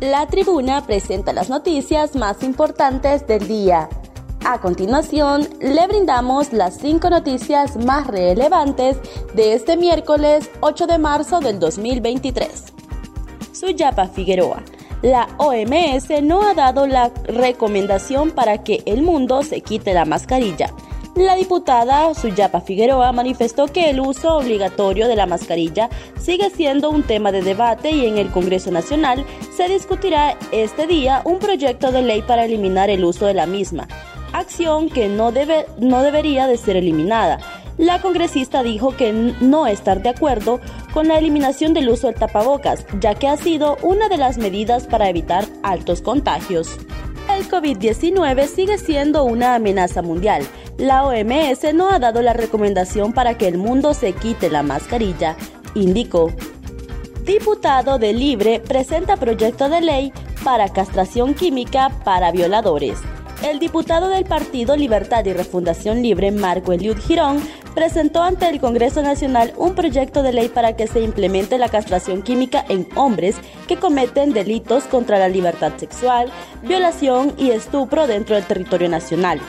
La tribuna presenta las noticias más importantes del día. A continuación, le brindamos las cinco noticias más relevantes de este miércoles 8 de marzo del 2023. Suyapa Figueroa. La OMS no ha dado la recomendación para que el mundo se quite la mascarilla. La diputada Suyapa Figueroa manifestó que el uso obligatorio de la mascarilla sigue siendo un tema de debate y en el Congreso Nacional se discutirá este día un proyecto de ley para eliminar el uso de la misma, acción que no, debe, no debería de ser eliminada. La congresista dijo que no estar de acuerdo con la eliminación del uso del tapabocas, ya que ha sido una de las medidas para evitar altos contagios. El COVID-19 sigue siendo una amenaza mundial la OMS no ha dado la recomendación para que el mundo se quite la mascarilla, indicó. Diputado de Libre presenta proyecto de ley para castración química para violadores. El diputado del Partido Libertad y Refundación Libre, Marco Eliud Girón, presentó ante el Congreso Nacional un proyecto de ley para que se implemente la castración química en hombres que cometen delitos contra la libertad sexual, violación y estupro dentro del territorio nacional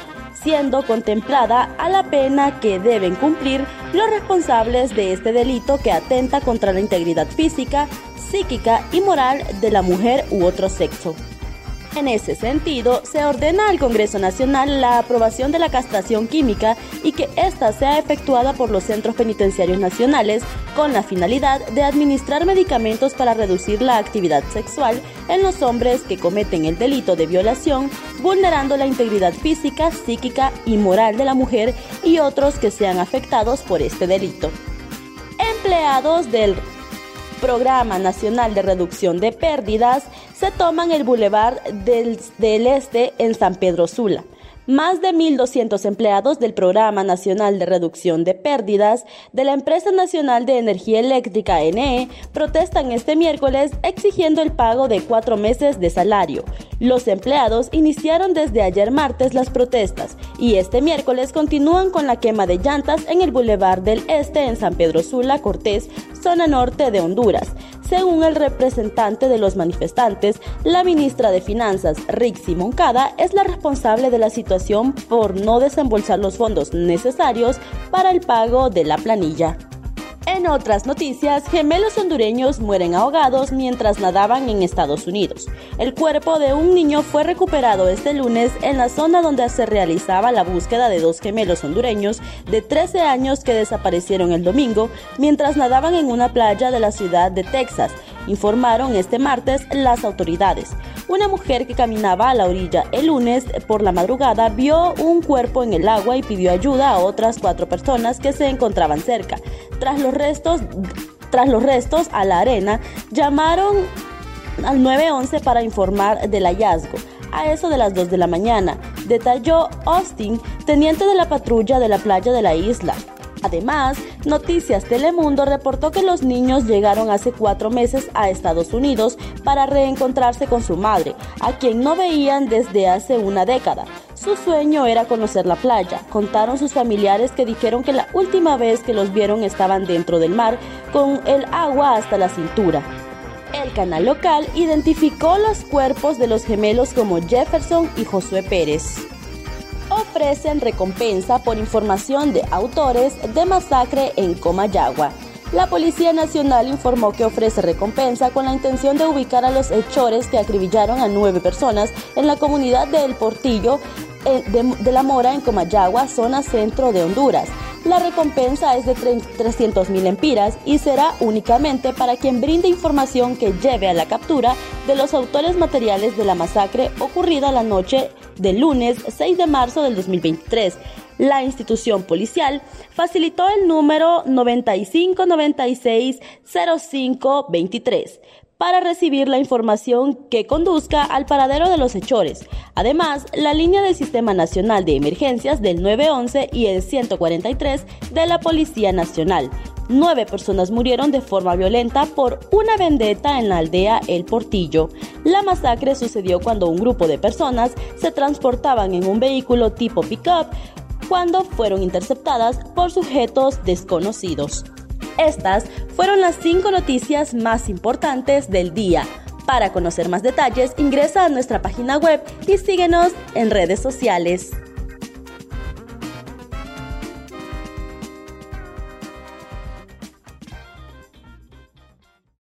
siendo contemplada a la pena que deben cumplir los responsables de este delito que atenta contra la integridad física, psíquica y moral de la mujer u otro sexo. En ese sentido, se ordena al Congreso Nacional la aprobación de la castración química y que ésta sea efectuada por los centros penitenciarios nacionales con la finalidad de administrar medicamentos para reducir la actividad sexual en los hombres que cometen el delito de violación, vulnerando la integridad física, psíquica y moral de la mujer y otros que sean afectados por este delito. Empleados del Programa Nacional de Reducción de Pérdidas se toman el Boulevard del, del Este en San Pedro Sula. Más de 1.200 empleados del Programa Nacional de Reducción de Pérdidas de la Empresa Nacional de Energía Eléctrica NE protestan este miércoles exigiendo el pago de cuatro meses de salario. Los empleados iniciaron desde ayer martes las protestas y este miércoles continúan con la quema de llantas en el Boulevard del Este en San Pedro Sula, Cortés, zona norte de Honduras. Según el representante de los manifestantes, la ministra de Finanzas, Rixi Moncada, es la responsable de la situación por no desembolsar los fondos necesarios para el pago de la planilla. En otras noticias, gemelos hondureños mueren ahogados mientras nadaban en Estados Unidos. El cuerpo de un niño fue recuperado este lunes en la zona donde se realizaba la búsqueda de dos gemelos hondureños de 13 años que desaparecieron el domingo mientras nadaban en una playa de la ciudad de Texas, informaron este martes las autoridades. Una mujer que caminaba a la orilla el lunes por la madrugada vio un cuerpo en el agua y pidió ayuda a otras cuatro personas que se encontraban cerca. Tras los restos, tras los restos a la arena, llamaron al 911 para informar del hallazgo. A eso de las 2 de la mañana, detalló Austin, teniente de la patrulla de la playa de la isla. Además, Noticias Telemundo reportó que los niños llegaron hace cuatro meses a Estados Unidos para reencontrarse con su madre, a quien no veían desde hace una década. Su sueño era conocer la playa. Contaron sus familiares que dijeron que la última vez que los vieron estaban dentro del mar, con el agua hasta la cintura. El canal local identificó los cuerpos de los gemelos como Jefferson y Josué Pérez ofrecen recompensa por información de autores de masacre en Comayagua. La Policía Nacional informó que ofrece recompensa con la intención de ubicar a los hechores que acribillaron a nueve personas en la comunidad de El Portillo eh, de, La Mora en Comayagua, zona centro de Honduras. La recompensa es de 300 mil empiras y será únicamente para quien brinde información que lleve a la captura de los autores materiales de la masacre ocurrida la noche del lunes 6 de marzo del 2023. La institución policial facilitó el número 95960523 para recibir la información que conduzca al paradero de los hechores. Además, la línea del Sistema Nacional de Emergencias del 911 y el 143 de la Policía Nacional. Nueve personas murieron de forma violenta por una vendetta en la aldea El Portillo. La masacre sucedió cuando un grupo de personas se transportaban en un vehículo tipo pick-up cuando fueron interceptadas por sujetos desconocidos. Estas fueron las cinco noticias más importantes del día. Para conocer más detalles, ingresa a nuestra página web y síguenos en redes sociales.